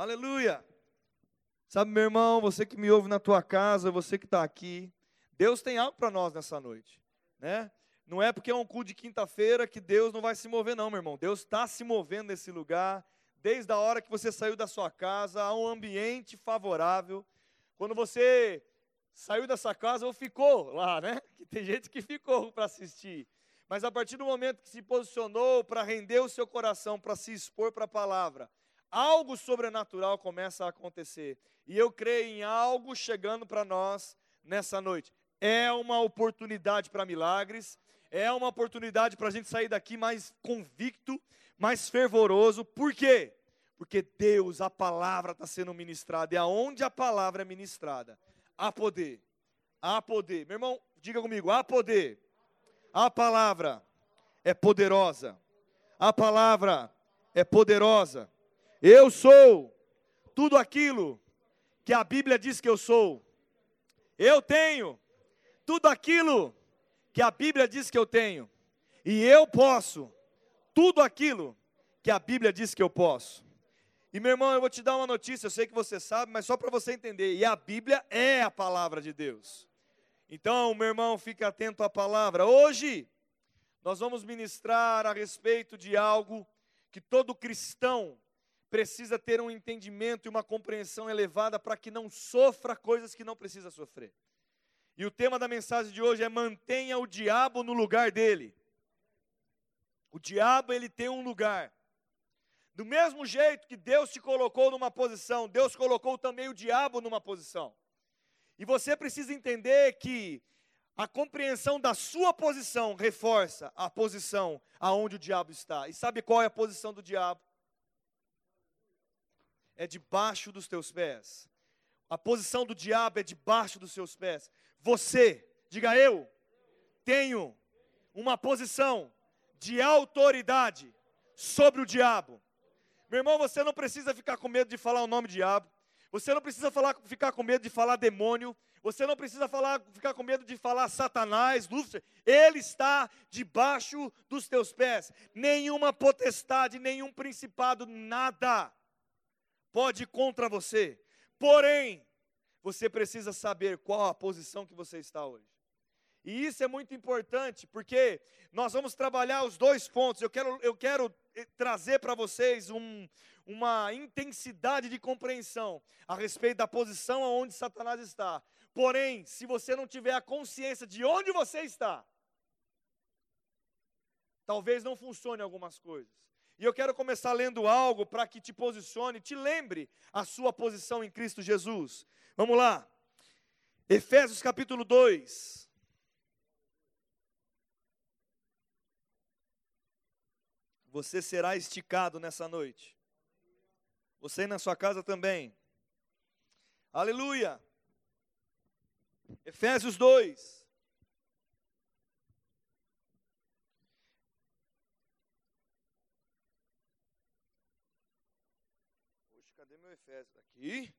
Aleluia. Sabe, meu irmão, você que me ouve na tua casa, você que está aqui, Deus tem algo para nós nessa noite, né? Não é porque é um culto de quinta-feira que Deus não vai se mover, não, meu irmão. Deus está se movendo nesse lugar, desde a hora que você saiu da sua casa, há um ambiente favorável. Quando você saiu dessa casa ou ficou lá, né? Que tem gente que ficou para assistir. Mas a partir do momento que se posicionou para render o seu coração, para se expor para a palavra, algo sobrenatural começa a acontecer. E eu creio em algo chegando para nós nessa noite. É uma oportunidade para milagres, é uma oportunidade para a gente sair daqui mais convicto, mais fervoroso. Por quê? Porque Deus, a palavra está sendo ministrada, e aonde a palavra é ministrada, há poder. Há poder. Meu irmão, diga comigo: há poder. A palavra é poderosa. A palavra é poderosa. Eu sou tudo aquilo que a Bíblia diz que eu sou. Eu tenho tudo aquilo que a Bíblia diz que eu tenho. E eu posso tudo aquilo que a Bíblia diz que eu posso. E meu irmão, eu vou te dar uma notícia, eu sei que você sabe, mas só para você entender. E a Bíblia é a palavra de Deus. Então, meu irmão, fique atento à palavra. Hoje, nós vamos ministrar a respeito de algo que todo cristão precisa ter um entendimento e uma compreensão elevada para que não sofra coisas que não precisa sofrer. E o tema da mensagem de hoje é mantenha o diabo no lugar dele. O diabo ele tem um lugar. Do mesmo jeito que Deus te colocou numa posição, Deus colocou também o diabo numa posição. E você precisa entender que a compreensão da sua posição reforça a posição aonde o diabo está. E sabe qual é a posição do diabo? É debaixo dos teus pés. A posição do diabo é debaixo dos seus pés. Você, diga eu, tenho uma posição de autoridade sobre o diabo. Meu irmão, você não precisa ficar com medo de falar o nome diabo. Você não precisa falar, ficar com medo de falar demônio. Você não precisa falar, ficar com medo de falar Satanás, Lúcifer. Ele está debaixo dos teus pés. Nenhuma potestade, nenhum principado, nada pode ir contra você. Porém, você precisa saber qual a posição que você está hoje. E isso é muito importante, porque nós vamos trabalhar os dois pontos. Eu quero, eu quero eh, trazer para vocês um, uma intensidade de compreensão a respeito da posição aonde Satanás está. Porém, se você não tiver a consciência de onde você está, talvez não funcione algumas coisas. E eu quero começar lendo algo para que te posicione, te lembre a sua posição em Cristo Jesus. Vamos lá. Efésios capítulo 2. Você será esticado nessa noite. Você na sua casa também. Aleluia. Efésios 2. Poxa, cadê meu Efésios? Aqui.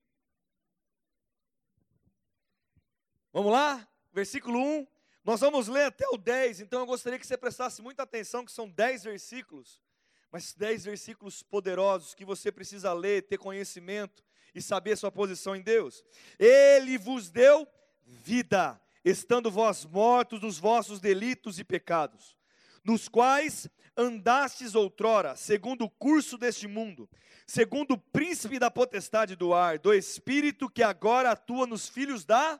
Vamos lá? Versículo 1. Nós vamos ler até o 10, então eu gostaria que você prestasse muita atenção, que são 10 versículos, mas 10 versículos poderosos que você precisa ler, ter conhecimento e saber sua posição em Deus. Ele vos deu vida, estando vós mortos dos vossos delitos e pecados, nos quais andastes outrora, segundo o curso deste mundo, segundo o príncipe da potestade do ar, do espírito que agora atua nos filhos da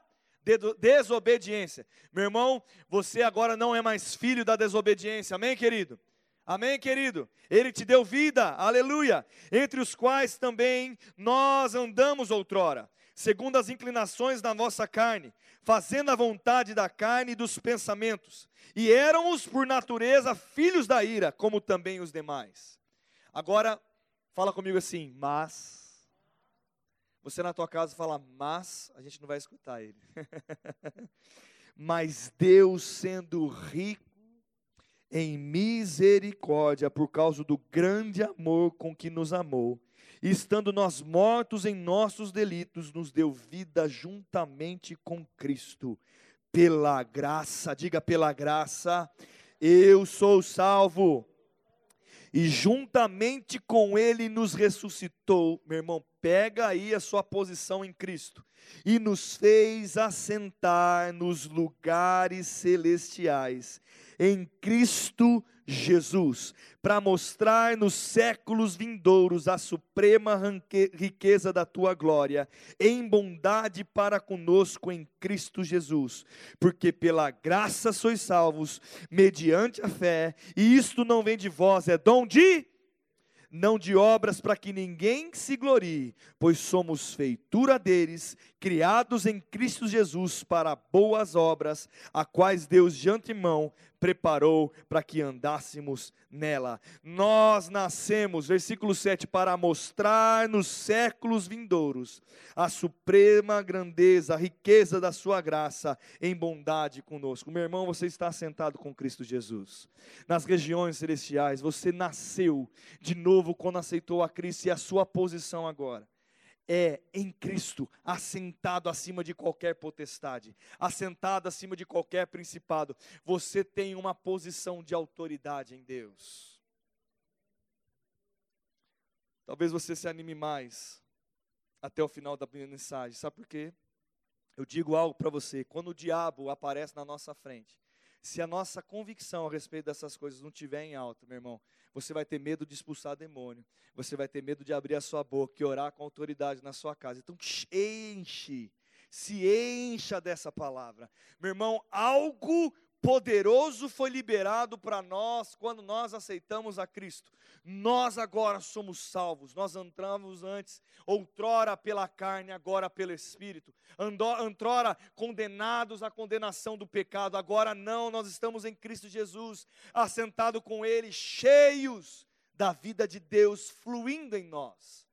desobediência. Meu irmão, você agora não é mais filho da desobediência. Amém, querido? Amém, querido? Ele te deu vida, aleluia. Entre os quais também nós andamos outrora, segundo as inclinações da nossa carne, fazendo a vontade da carne e dos pensamentos. E éramos, por natureza, filhos da ira, como também os demais. Agora, fala comigo assim, mas você na tua casa fala, mas a gente não vai escutar ele. mas Deus sendo rico em misericórdia por causa do grande amor com que nos amou, estando nós mortos em nossos delitos, nos deu vida juntamente com Cristo. Pela graça, diga pela graça, eu sou salvo. E juntamente com ele nos ressuscitou. Meu irmão, pega aí a sua posição em Cristo e nos fez assentar nos lugares celestiais em Cristo Jesus, para mostrar nos séculos vindouros a suprema riqueza da tua glória, em bondade para conosco em Cristo Jesus, porque pela graça sois salvos, mediante a fé, e isto não vem de vós, é dom de não de obras para que ninguém se glorie, pois somos feitura deles, criados em Cristo Jesus para boas obras, a quais Deus de antemão preparou para que andássemos nela. Nós nascemos, versículo 7, para mostrar nos séculos vindouros a suprema grandeza, a riqueza da sua graça em bondade conosco. Meu irmão, você está sentado com Cristo Jesus. Nas regiões celestiais, você nasceu de novo quando aceitou a Cristo e a sua posição agora é em Cristo, assentado acima de qualquer potestade, assentado acima de qualquer principado. Você tem uma posição de autoridade em Deus. Talvez você se anime mais até o final da mensagem. Sabe por quê? Eu digo algo para você: quando o diabo aparece na nossa frente, se a nossa convicção a respeito dessas coisas não estiver em alta, meu irmão, você vai ter medo de expulsar demônio, você vai ter medo de abrir a sua boca e orar com autoridade na sua casa. Então, enche, se encha dessa palavra. Meu irmão, algo poderoso foi liberado para nós quando nós aceitamos a Cristo. Nós agora somos salvos. Nós entramos antes, outrora pela carne, agora pelo Espírito. Antrora condenados à condenação do pecado, agora não, nós estamos em Cristo Jesus, assentado com Ele, cheios da vida de Deus fluindo em nós.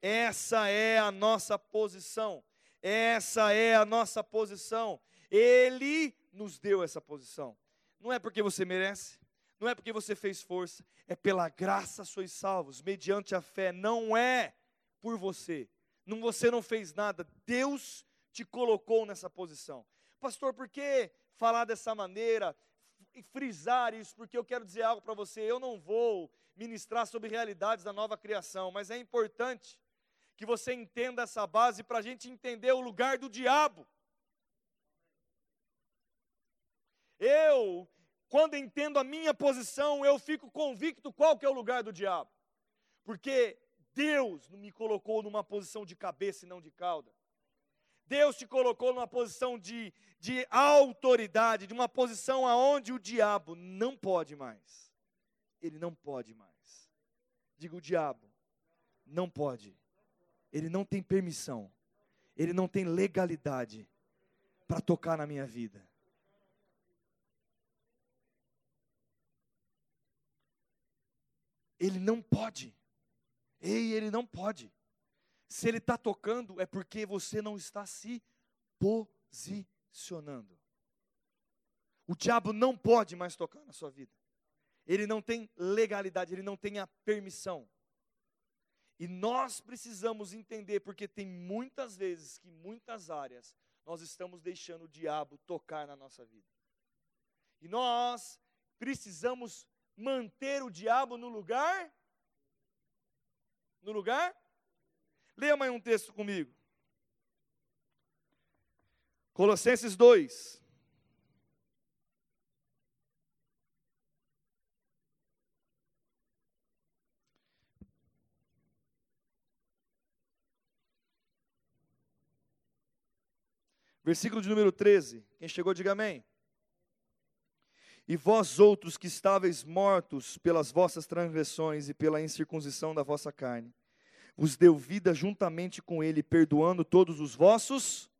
Essa é a nossa posição. Essa é a nossa posição. Ele nos deu essa posição. Não é porque você merece, não é porque você fez força, é pela graça sois salvos, mediante a fé, não é por você. Não, você não fez nada, Deus te colocou nessa posição. Pastor, por que falar dessa maneira e frisar isso? Porque eu quero dizer algo para você. Eu não vou ministrar sobre realidades da nova criação, mas é importante que você entenda essa base para a gente entender o lugar do diabo. Eu, quando entendo a minha posição, eu fico convicto qual que é o lugar do diabo. Porque Deus me colocou numa posição de cabeça e não de cauda. Deus te colocou numa posição de, de autoridade, de uma posição aonde o diabo não pode mais. Ele não pode mais. Digo, o diabo não pode. Ele não tem permissão. Ele não tem legalidade para tocar na minha vida. Ele não pode. Ei, ele não pode. Se ele está tocando, é porque você não está se posicionando. O diabo não pode mais tocar na sua vida. Ele não tem legalidade, ele não tem a permissão. E nós precisamos entender, porque tem muitas vezes que muitas áreas nós estamos deixando o diabo tocar na nossa vida. E nós precisamos manter o diabo no lugar? No lugar? Leia mais um texto comigo. Colossenses 2. Versículo de número 13. Quem chegou, diga amém. E vós outros que estáveis mortos pelas vossas transgressões e pela incircuncisão da vossa carne, vos deu vida juntamente com ele, perdoando todos os vossos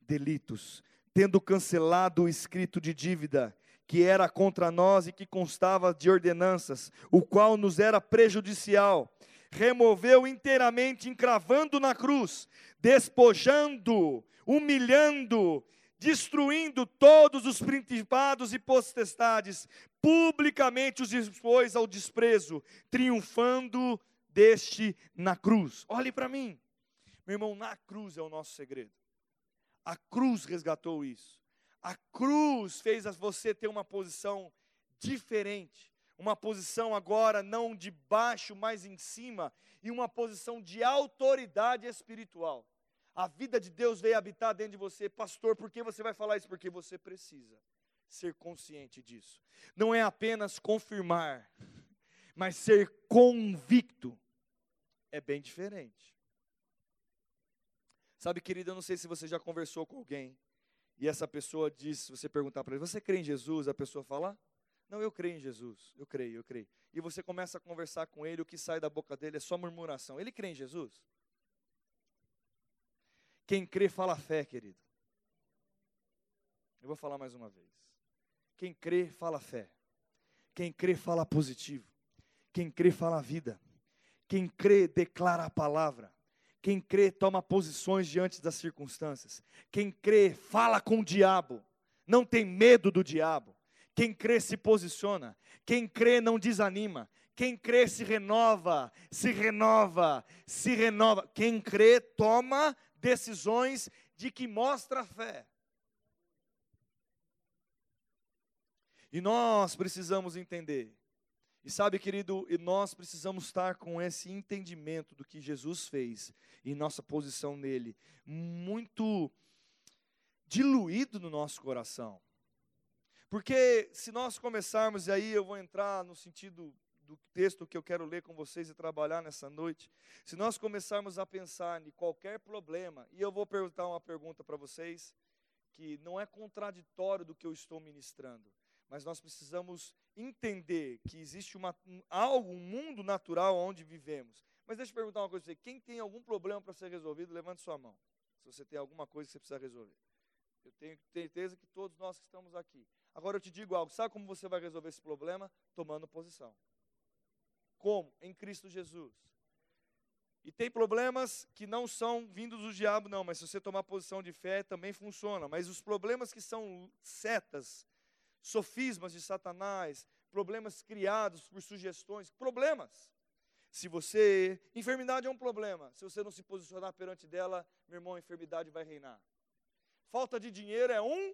delitos, tendo cancelado o escrito de dívida que era contra nós e que constava de ordenanças, o qual nos era prejudicial, removeu inteiramente, encravando na cruz, despojando, humilhando destruindo todos os principados e potestades, publicamente os expôs ao desprezo, triunfando deste na cruz. Olhe para mim, meu irmão, na cruz é o nosso segredo. A cruz resgatou isso. A cruz fez você ter uma posição diferente. uma posição agora não de baixo, mas em cima, e uma posição de autoridade espiritual. A vida de Deus veio habitar dentro de você, pastor. Por que você vai falar isso? Porque você precisa ser consciente disso. Não é apenas confirmar, mas ser convicto é bem diferente. Sabe, querido, eu não sei se você já conversou com alguém e essa pessoa diz, você perguntar para ele, você crê em Jesus? A pessoa fala, não, eu creio em Jesus, eu creio, eu creio. E você começa a conversar com ele, o que sai da boca dele é só murmuração. Ele crê em Jesus? Quem crê fala fé, querido. Eu vou falar mais uma vez. Quem crê fala fé. Quem crê fala positivo. Quem crê fala vida. Quem crê declara a palavra. Quem crê toma posições diante das circunstâncias. Quem crê fala com o diabo. Não tem medo do diabo. Quem crê se posiciona. Quem crê não desanima. Quem crê se renova, se renova, se renova. Quem crê toma decisões de que mostra fé. E nós precisamos entender e sabe, querido, nós precisamos estar com esse entendimento do que Jesus fez e nossa posição nele muito diluído no nosso coração. Porque se nós começarmos, e aí eu vou entrar no sentido do texto que eu quero ler com vocês e trabalhar nessa noite, se nós começarmos a pensar em qualquer problema, e eu vou perguntar uma pergunta para vocês que não é contraditório do que eu estou ministrando, mas nós precisamos entender que existe uma, um, algo, um mundo natural onde vivemos. Mas deixa eu perguntar uma coisa para você: quem tem algum problema para ser resolvido, levante sua mão. Se você tem alguma coisa que você precisa resolver. Eu tenho certeza que todos nós que estamos aqui. Agora eu te digo algo: sabe como você vai resolver esse problema? Tomando posição. Como? Em Cristo Jesus. E tem problemas que não são vindos do diabo, não, mas se você tomar posição de fé também funciona. Mas os problemas que são setas, sofismas de Satanás, problemas criados por sugestões, problemas. Se você, enfermidade é um problema. Se você não se posicionar perante dela, meu irmão, a enfermidade vai reinar. Falta de dinheiro é um.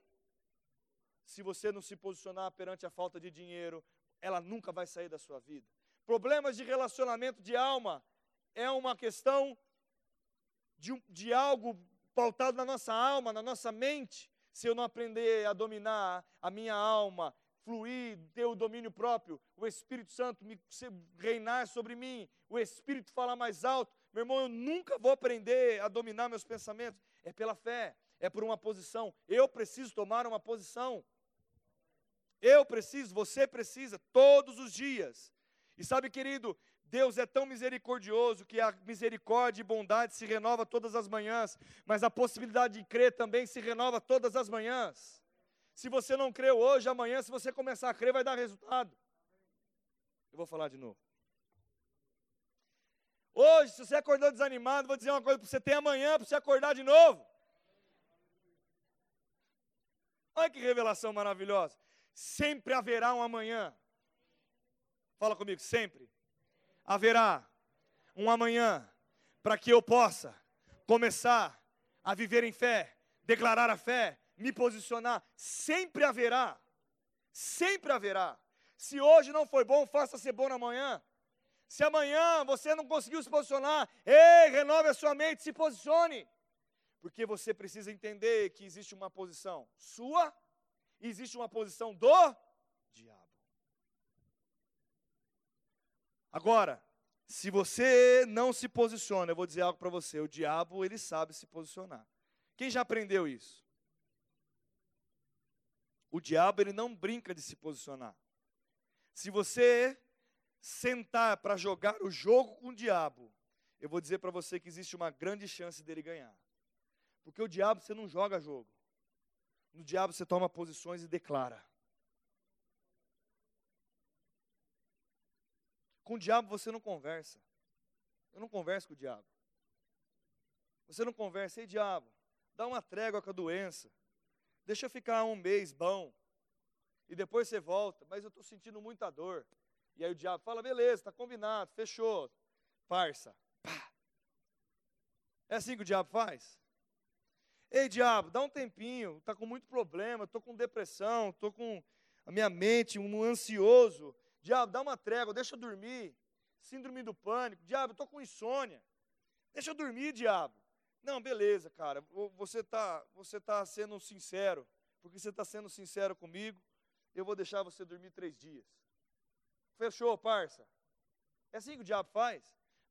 Se você não se posicionar perante a falta de dinheiro, ela nunca vai sair da sua vida. Problemas de relacionamento de alma é uma questão de, de algo pautado na nossa alma, na nossa mente se eu não aprender a dominar a minha alma, fluir, ter o domínio próprio, o Espírito Santo me reinar sobre mim, o Espírito falar mais alto, meu irmão, eu nunca vou aprender a dominar meus pensamentos. É pela fé, é por uma posição. Eu preciso tomar uma posição. Eu preciso, você precisa, todos os dias. E sabe, querido, Deus é tão misericordioso que a misericórdia e bondade se renova todas as manhãs, mas a possibilidade de crer também se renova todas as manhãs. Se você não creu hoje, amanhã, se você começar a crer, vai dar resultado. Eu vou falar de novo. Hoje, se você acordou desanimado, vou dizer uma coisa para você: tem amanhã para você acordar de novo. Olha que revelação maravilhosa. Sempre haverá um amanhã. Fala comigo, sempre haverá um amanhã para que eu possa começar a viver em fé, declarar a fé, me posicionar. Sempre haverá, sempre haverá. Se hoje não foi bom, faça ser bom amanhã. Se amanhã você não conseguiu se posicionar, ei, renove a sua mente, se posicione. Porque você precisa entender que existe uma posição sua e existe uma posição do Agora, se você não se posiciona, eu vou dizer algo para você: o diabo, ele sabe se posicionar. Quem já aprendeu isso? O diabo, ele não brinca de se posicionar. Se você sentar para jogar o jogo com o diabo, eu vou dizer para você que existe uma grande chance dele ganhar. Porque o diabo você não joga jogo. No diabo você toma posições e declara. Com o diabo você não conversa. Eu não converso com o diabo. Você não conversa, ei diabo, dá uma trégua com a doença. Deixa eu ficar um mês bom. E depois você volta, mas eu estou sentindo muita dor. E aí o diabo fala, beleza, está combinado, fechou. Parça. Pá. É assim que o diabo faz? Ei, diabo, dá um tempinho, está com muito problema, estou com depressão, estou com a minha mente um ansioso Diabo, dá uma trégua, deixa eu dormir. Síndrome do pânico. Diabo, eu estou com insônia. Deixa eu dormir, diabo. Não, beleza, cara. Você está você tá sendo sincero. Porque você está sendo sincero comigo. Eu vou deixar você dormir três dias. Fechou, parça? É assim que o diabo faz?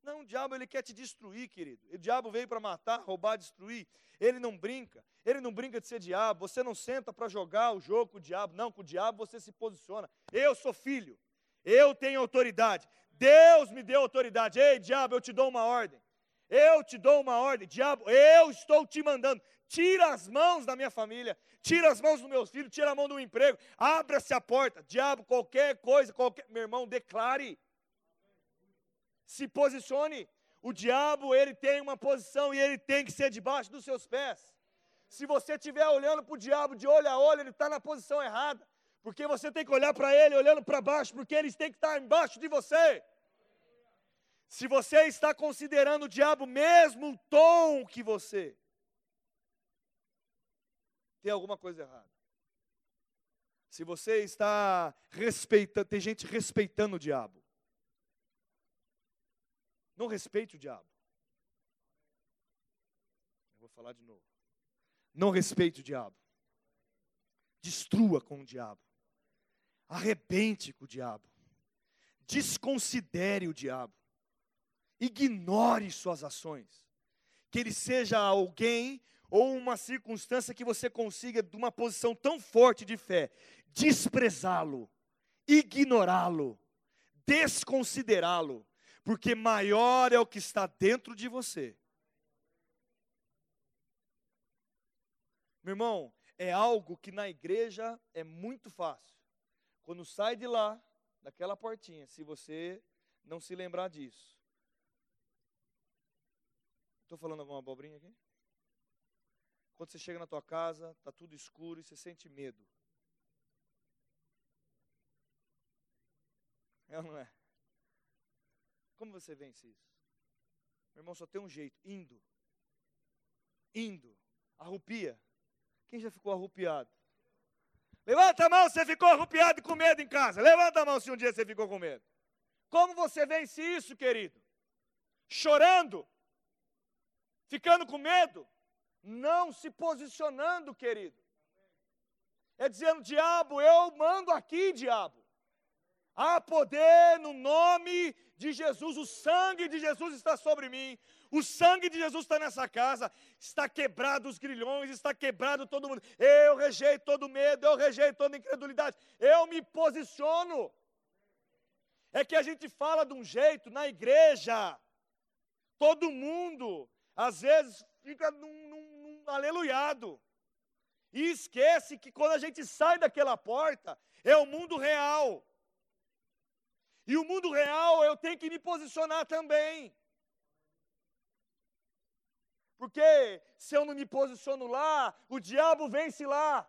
Não, o diabo ele quer te destruir, querido. O diabo veio para matar, roubar, destruir. Ele não brinca. Ele não brinca de ser diabo. Você não senta para jogar o jogo com o diabo. Não, com o diabo você se posiciona. Eu sou filho. Eu tenho autoridade. Deus me deu autoridade. Ei, diabo, eu te dou uma ordem. Eu te dou uma ordem. Diabo, eu estou te mandando. Tira as mãos da minha família. Tira as mãos dos meus filhos. Tira a mão do emprego. Abra-se a porta. Diabo, qualquer coisa, qualquer. Meu irmão, declare se posicione. O diabo, ele tem uma posição e ele tem que ser debaixo dos seus pés. Se você estiver olhando para o diabo de olho a olho, ele está na posição errada. Porque você tem que olhar para ele olhando para baixo, porque eles têm que estar embaixo de você. Se você está considerando o diabo mesmo tom que você, tem alguma coisa errada. Se você está respeitando, tem gente respeitando o diabo. Não respeite o diabo. Eu vou falar de novo. Não respeite o diabo. Destrua com o diabo. Arrebente com o diabo. Desconsidere o diabo. Ignore suas ações. Que ele seja alguém ou uma circunstância que você consiga, de uma posição tão forte de fé, desprezá-lo, ignorá-lo, desconsiderá-lo porque maior é o que está dentro de você. Meu irmão, é algo que na igreja é muito fácil. Quando sai de lá, daquela portinha, se você não se lembrar disso. Estou falando alguma abobrinha aqui? Quando você chega na tua casa, está tudo escuro e você sente medo. É ou não é? Como você vence isso? Meu irmão, só tem um jeito: indo. Indo. Arrupia. Quem já ficou arrupiado? Levanta a mão se você ficou arrupiado e com medo em casa. Levanta a mão se um dia você ficou com medo. Como você vence isso, querido? Chorando? Ficando com medo? Não se posicionando, querido. É dizendo, diabo, eu mando aqui, diabo. Há poder no nome de Jesus, o sangue de Jesus está sobre mim, o sangue de Jesus está nessa casa, está quebrado os grilhões, está quebrado todo mundo. Eu rejeito todo medo, eu rejeito toda incredulidade, eu me posiciono. É que a gente fala de um jeito na igreja, todo mundo, às vezes, fica num, num, num aleluiado, e esquece que quando a gente sai daquela porta, é o mundo real. E o mundo real eu tenho que me posicionar também. Porque se eu não me posiciono lá, o diabo vence lá.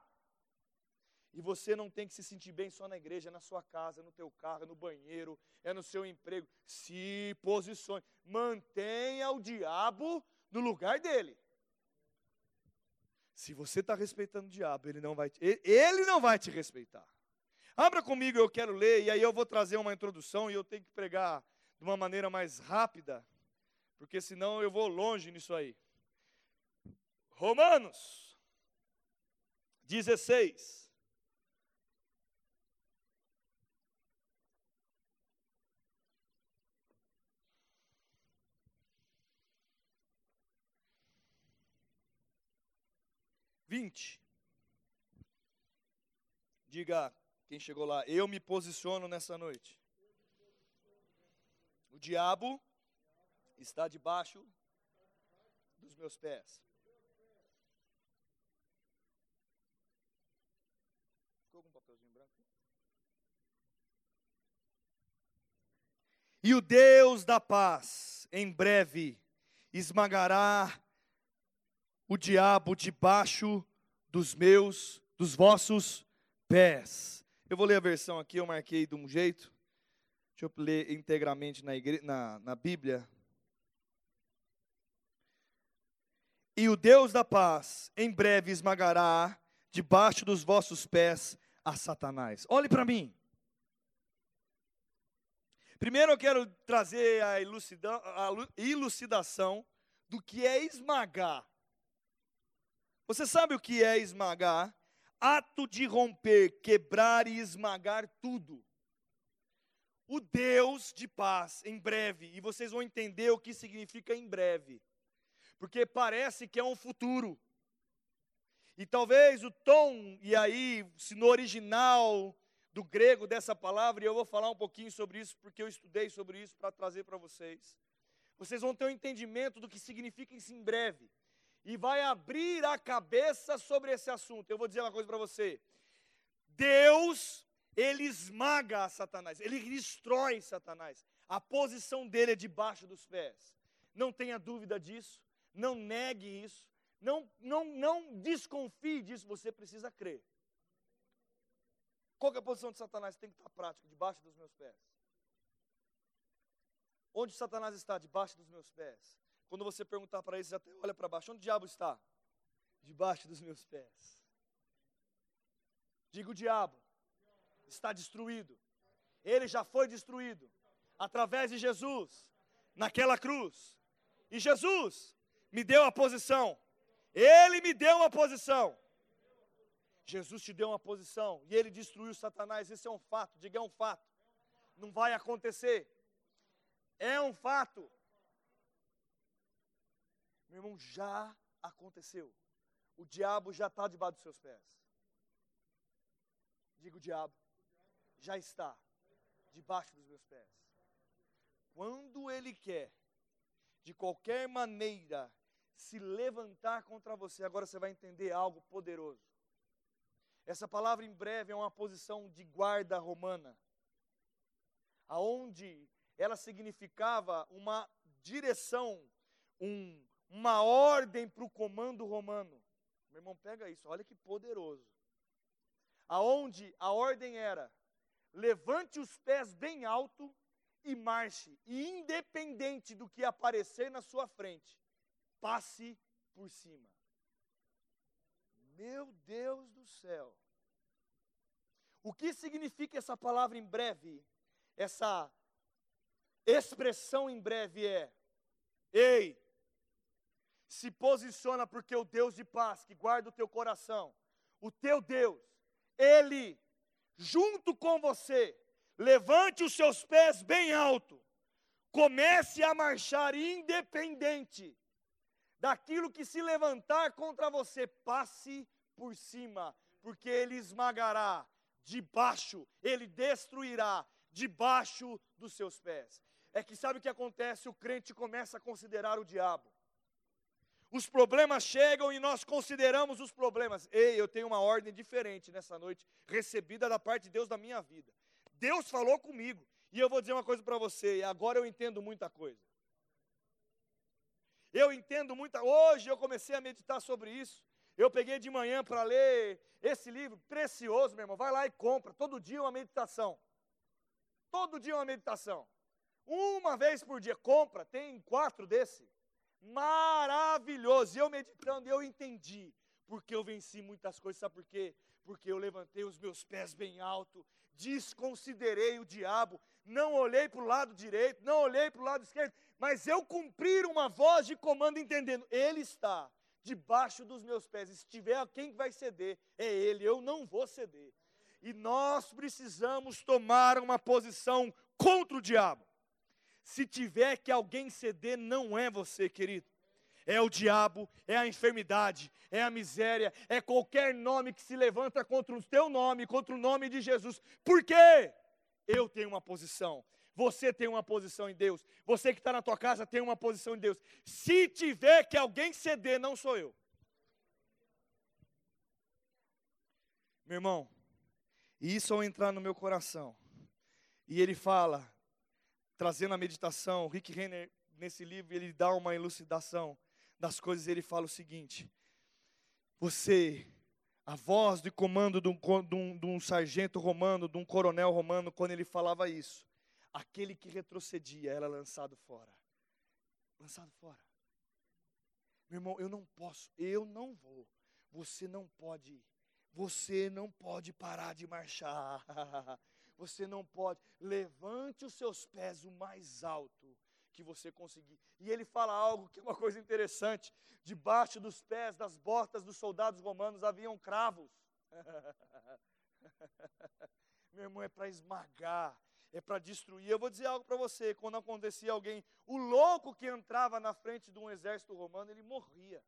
E você não tem que se sentir bem só na igreja, na sua casa, no teu carro, no banheiro, é no seu emprego. Se posicione. Mantenha o diabo no lugar dele. Se você está respeitando o diabo, ele não vai te, ele não vai te respeitar. Abra comigo, eu quero ler, e aí eu vou trazer uma introdução e eu tenho que pregar de uma maneira mais rápida, porque senão eu vou longe nisso aí. Romanos 16. Vinte. Diga quem chegou lá? Eu me posiciono nessa noite. O diabo está debaixo dos meus pés. Ficou algum papelzinho branco? E o Deus da paz, em breve, esmagará o diabo debaixo dos meus, dos vossos pés. Eu vou ler a versão aqui, eu marquei de um jeito. Deixa eu ler integralmente na, igre... na, na Bíblia. E o Deus da paz em breve esmagará debaixo dos vossos pés a Satanás. Olhe para mim. Primeiro eu quero trazer a, a elucidação do que é esmagar. Você sabe o que é esmagar? Ato de romper, quebrar e esmagar tudo. O Deus de paz, em breve, e vocês vão entender o que significa em breve, porque parece que é um futuro. E talvez o tom, e aí, se no original do grego dessa palavra, e eu vou falar um pouquinho sobre isso, porque eu estudei sobre isso para trazer para vocês. Vocês vão ter um entendimento do que significa isso em breve. E vai abrir a cabeça sobre esse assunto. Eu vou dizer uma coisa para você. Deus, ele esmaga Satanás, ele destrói Satanás. A posição dele é debaixo dos pés. Não tenha dúvida disso, não negue isso, não, não, não desconfie disso, você precisa crer. Qual é a posição de Satanás? Tem que estar prática, debaixo dos meus pés. Onde Satanás está? Debaixo dos meus pés. Quando você perguntar para ele, você até olha para baixo. Onde o diabo está? Debaixo dos meus pés. Diga o diabo. Está destruído. Ele já foi destruído. Através de Jesus. Naquela cruz. E Jesus me deu a posição. Ele me deu uma posição. Jesus te deu uma posição e ele destruiu Satanás. Isso é um fato. Diga é um fato. Não vai acontecer. É um fato. Meu irmão, já aconteceu. O diabo já está debaixo dos seus pés. Diga o diabo. Já está debaixo dos meus pés. Quando ele quer, de qualquer maneira, se levantar contra você, agora você vai entender algo poderoso. Essa palavra em breve é uma posição de guarda romana, aonde ela significava uma direção, um, uma ordem para o comando romano. Meu irmão, pega isso, olha que poderoso. Aonde a ordem era: levante os pés bem alto e marche, e independente do que aparecer na sua frente, passe por cima. Meu Deus do céu. O que significa essa palavra em breve? Essa expressão em breve é: Ei, se posiciona porque o Deus de paz que guarda o teu coração, o teu Deus, ele junto com você, levante os seus pés bem alto. Comece a marchar independente daquilo que se levantar contra você, passe por cima, porque ele esmagará debaixo, ele destruirá debaixo dos seus pés. É que sabe o que acontece? O crente começa a considerar o diabo. Os problemas chegam e nós consideramos os problemas. Ei, eu tenho uma ordem diferente nessa noite, recebida da parte de Deus da minha vida. Deus falou comigo. E eu vou dizer uma coisa para você, e agora eu entendo muita coisa. Eu entendo muita. Hoje eu comecei a meditar sobre isso. Eu peguei de manhã para ler esse livro precioso, meu irmão. Vai lá e compra. Todo dia uma meditação. Todo dia uma meditação. Uma vez por dia. Compra, tem quatro desse. Maravilhoso. E eu meditando, eu entendi. Porque eu venci muitas coisas. Sabe por quê? Porque eu levantei os meus pés bem alto. Desconsiderei o diabo. Não olhei para o lado direito. Não olhei para o lado esquerdo mas eu cumprir uma voz de comando entendendo, Ele está debaixo dos meus pés. E se tiver quem vai ceder, é Ele, eu não vou ceder. E nós precisamos tomar uma posição contra o diabo. Se tiver que alguém ceder, não é você, querido. É o diabo, é a enfermidade, é a miséria, é qualquer nome que se levanta contra o teu nome, contra o nome de Jesus. Por quê? Eu tenho uma posição. Você tem uma posição em Deus. Você que está na tua casa tem uma posição em Deus. Se tiver que alguém ceder, não sou eu. Meu irmão, isso ao entrar no meu coração, e ele fala, trazendo a meditação, Rick Renner, nesse livro, ele dá uma elucidação das coisas, ele fala o seguinte: você, a voz de comando de um, de, um, de um sargento romano, de um coronel romano, quando ele falava isso, aquele que retrocedia era lançado fora. Lançado fora. Meu irmão, eu não posso, eu não vou. Você não pode, você não pode parar de marchar. Você não pode. Levante os seus pés o mais alto que você conseguir. E ele fala algo que é uma coisa interessante. Debaixo dos pés, das botas dos soldados romanos haviam cravos. Meu irmão, é para esmagar, é para destruir. Eu vou dizer algo para você: quando acontecia alguém, o louco que entrava na frente de um exército romano, ele morria.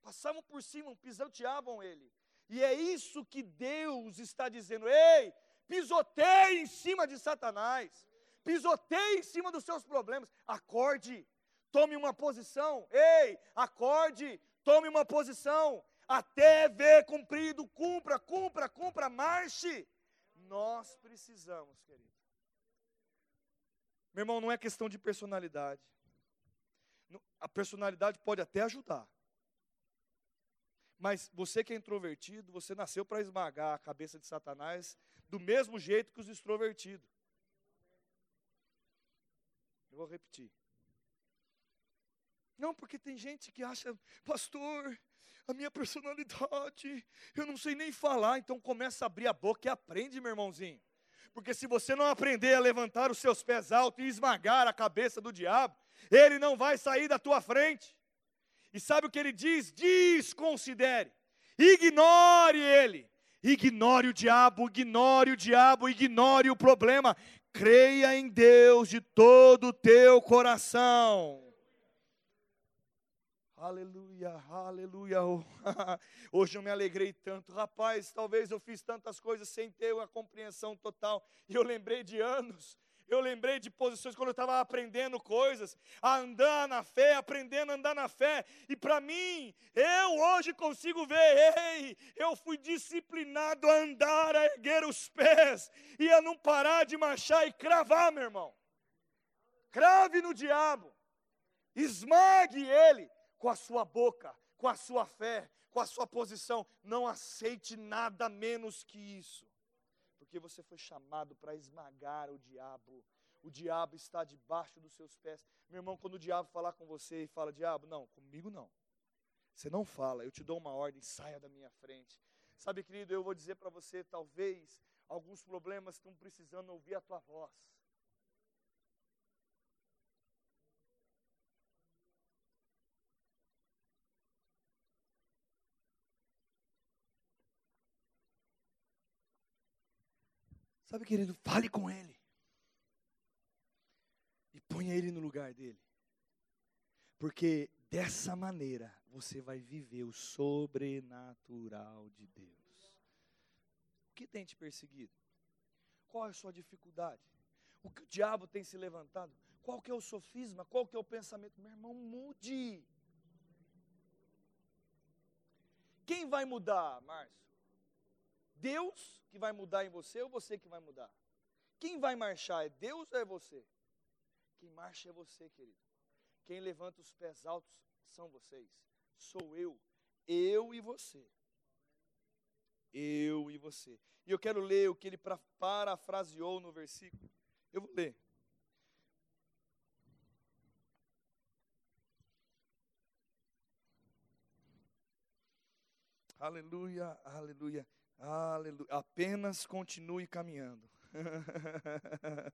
Passavam por cima, pisoteavam ele. E é isso que Deus está dizendo: ei, pisoteie em cima de Satanás, pisoteie em cima dos seus problemas, acorde, tome uma posição, ei, acorde, tome uma posição, até ver cumprido, cumpra, cumpra, cumpra, marche. Nós precisamos, querido. Meu irmão, não é questão de personalidade. A personalidade pode até ajudar. Mas você que é introvertido, você nasceu para esmagar a cabeça de Satanás do mesmo jeito que os extrovertidos. Eu vou repetir. Não, porque tem gente que acha, pastor, a minha personalidade, eu não sei nem falar, então começa a abrir a boca e aprende, meu irmãozinho. Porque se você não aprender a levantar os seus pés altos e esmagar a cabeça do diabo, ele não vai sair da tua frente. E sabe o que ele diz? Desconsidere, ignore ele, ignore o diabo, ignore o diabo, ignore o problema. Creia em Deus de todo o teu coração. Aleluia, aleluia. Hoje eu me alegrei tanto. Rapaz, talvez eu fiz tantas coisas sem ter a compreensão total. E eu lembrei de anos eu lembrei de posições quando eu estava aprendendo coisas, a andar na fé, aprendendo a andar na fé. E para mim, eu hoje consigo ver, ei, eu fui disciplinado a andar, a erguer os pés e a não parar de marchar e cravar, meu irmão. Crave no diabo, esmague ele com a sua boca, com a sua fé, com a sua posição. Não aceite nada menos que isso porque você foi chamado para esmagar o diabo. O diabo está debaixo dos seus pés. Meu irmão, quando o diabo falar com você e fala, diabo, não, comigo não. Você não fala, eu te dou uma ordem, saia da minha frente. Sabe, querido, eu vou dizer para você, talvez alguns problemas estão precisando ouvir a tua voz. Sabe, querido, fale com ele. E ponha ele no lugar dele. Porque dessa maneira você vai viver o sobrenatural de Deus. O que tem te perseguido? Qual é a sua dificuldade? O que o diabo tem se levantado? Qual que é o sofisma? Qual que é o pensamento? Meu irmão, mude. Quem vai mudar, Márcio? Deus que vai mudar em você ou você que vai mudar? Quem vai marchar é Deus ou é você? Quem marcha é você, querido. Quem levanta os pés altos são vocês. Sou eu. Eu e você. Eu e você. E eu quero ler o que ele parafraseou no versículo. Eu vou ler. Aleluia, aleluia. Aleluia. Apenas continue caminhando.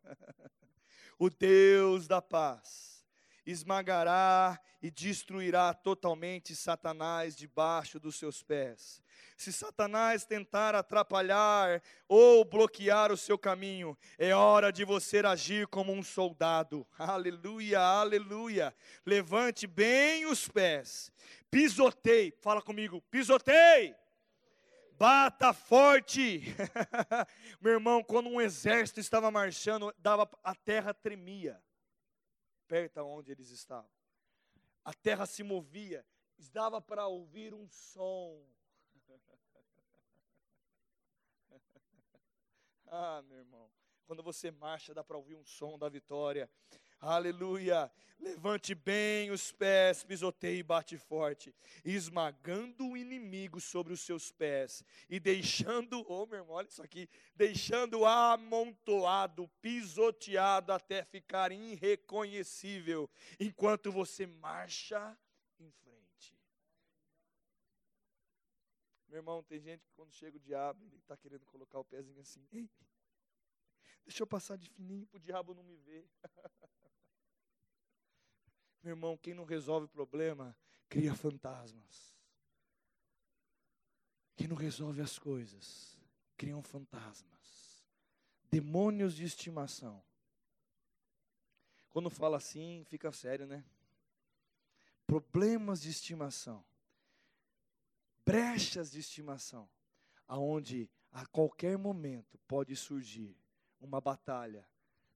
o Deus da paz esmagará e destruirá totalmente Satanás debaixo dos seus pés. Se Satanás tentar atrapalhar ou bloquear o seu caminho, é hora de você agir como um soldado. Aleluia, aleluia. Levante bem os pés. Pisotei. Fala comigo. Pisotei Bata forte. Meu irmão, quando um exército estava marchando, dava a terra tremia. Perto onde eles estavam. A terra se movia, dava para ouvir um som. ah, meu irmão, quando você marcha, dá para ouvir um som da vitória. Aleluia. Levante bem os pés, pisoteie e bate forte, esmagando o inimigo sobre os seus pés e deixando, oh meu irmão, olha isso aqui, deixando amontoado, pisoteado até ficar irreconhecível, enquanto você marcha em frente. Meu irmão, tem gente que quando chega o diabo, ele está querendo colocar o pezinho assim, ei, Deixa eu passar de fininho para o diabo não me ver. Meu irmão, quem não resolve problema, cria fantasmas. Quem não resolve as coisas, criam fantasmas. Demônios de estimação. Quando fala assim, fica sério, né? Problemas de estimação. Brechas de estimação. Aonde a qualquer momento pode surgir uma batalha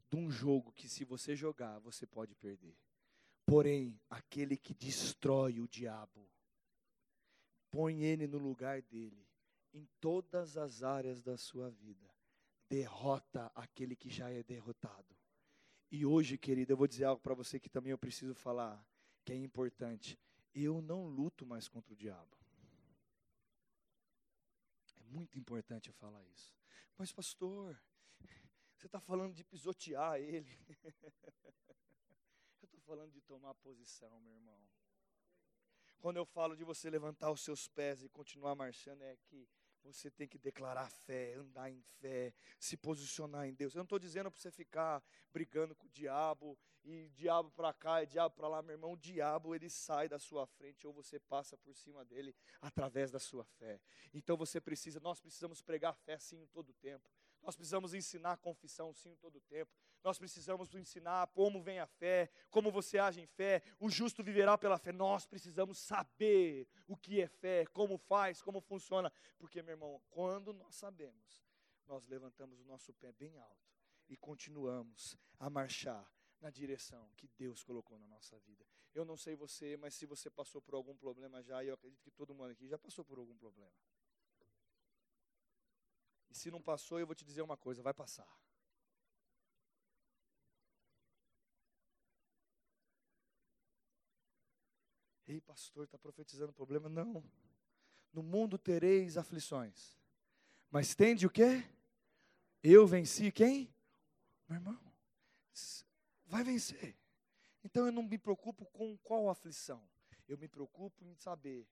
de um jogo que se você jogar, você pode perder. Porém, aquele que destrói o diabo, põe ele no lugar dele, em todas as áreas da sua vida, derrota aquele que já é derrotado. E hoje, querido, eu vou dizer algo para você que também eu preciso falar, que é importante. Eu não luto mais contra o diabo. É muito importante eu falar isso. Mas, pastor, você está falando de pisotear ele. eu estou falando de tomar posição, meu irmão. Quando eu falo de você levantar os seus pés e continuar marchando, é que você tem que declarar fé, andar em fé, se posicionar em Deus. Eu não estou dizendo para você ficar brigando com o diabo e diabo para cá e diabo para lá, meu irmão. O diabo ele sai da sua frente ou você passa por cima dele através da sua fé. Então você precisa, nós precisamos pregar fé sim todo o tempo. Nós precisamos ensinar confissão sim todo o tempo. Nós precisamos ensinar como vem a fé, como você age em fé. O justo viverá pela fé. Nós precisamos saber o que é fé, como faz, como funciona. Porque, meu irmão, quando nós sabemos, nós levantamos o nosso pé bem alto e continuamos a marchar na direção que Deus colocou na nossa vida. Eu não sei você, mas se você passou por algum problema já, e eu acredito que todo mundo aqui já passou por algum problema. Se não passou, eu vou te dizer uma coisa: vai passar. Ei, pastor, está profetizando problema? Não. No mundo tereis aflições. Mas tende o quê? Eu venci quem? Meu irmão. Vai vencer. Então eu não me preocupo com qual aflição. Eu me preocupo em saber.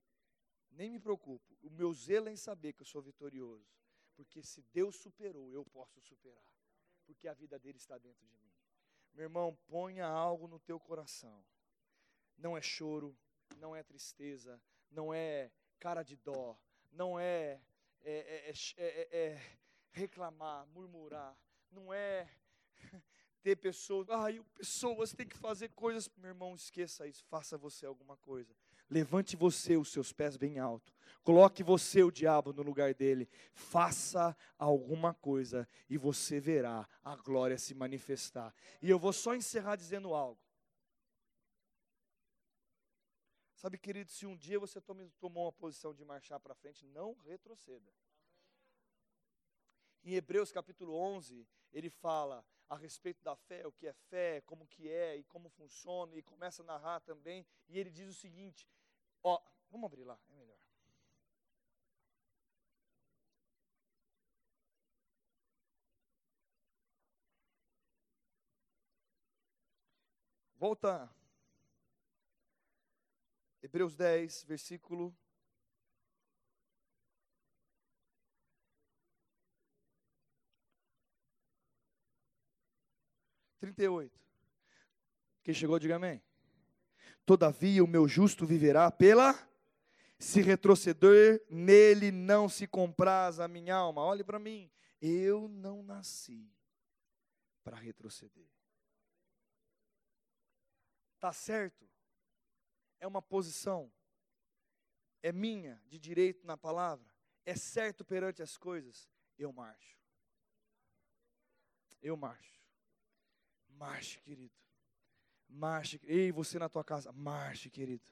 Nem me preocupo. O meu zelo é em saber que eu sou vitorioso. Porque se Deus superou, eu posso superar. Porque a vida dele está dentro de mim. Meu irmão, ponha algo no teu coração. Não é choro, não é tristeza, não é cara de dó, não é, é, é, é reclamar, murmurar, não é ter pessoas, ai, pessoas têm que fazer coisas, meu irmão, esqueça isso, faça você alguma coisa. Levante você os seus pés bem alto. Coloque você o diabo no lugar dele. Faça alguma coisa e você verá a glória se manifestar. E eu vou só encerrar dizendo algo. Sabe, querido, se um dia você tomou uma posição de marchar para frente, não retroceda. Em Hebreus capítulo 11, ele fala a respeito da fé, o que é fé, como que é e como funciona, e começa a narrar também, e ele diz o seguinte, ó, vamos abrir lá, é melhor. Volta Hebreus 10, versículo. Trinta e oito. Quem chegou, diga amém. Todavia o meu justo viverá pela. Se retroceder, nele não se compraz a minha alma. Olhe para mim. Eu não nasci para retroceder. Tá certo? é uma posição, é minha, de direito na palavra, é certo perante as coisas, eu marcho. Eu marcho. Marche, querido. Marche. Ei, você na tua casa, marche, querido.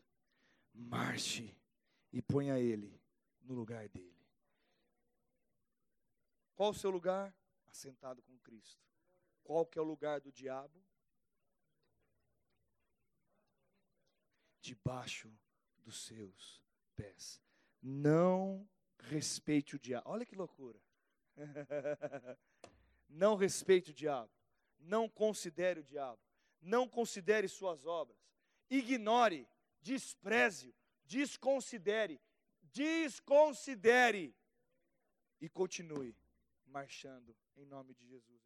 Marche e ponha ele no lugar dele. Qual o seu lugar? Assentado com Cristo. Qual que é o lugar do diabo? debaixo dos seus pés. Não respeite o diabo. Olha que loucura. Não respeite o diabo. Não considere o diabo. Não considere suas obras. Ignore, despreze, desconsidere, desconsidere e continue marchando em nome de Jesus.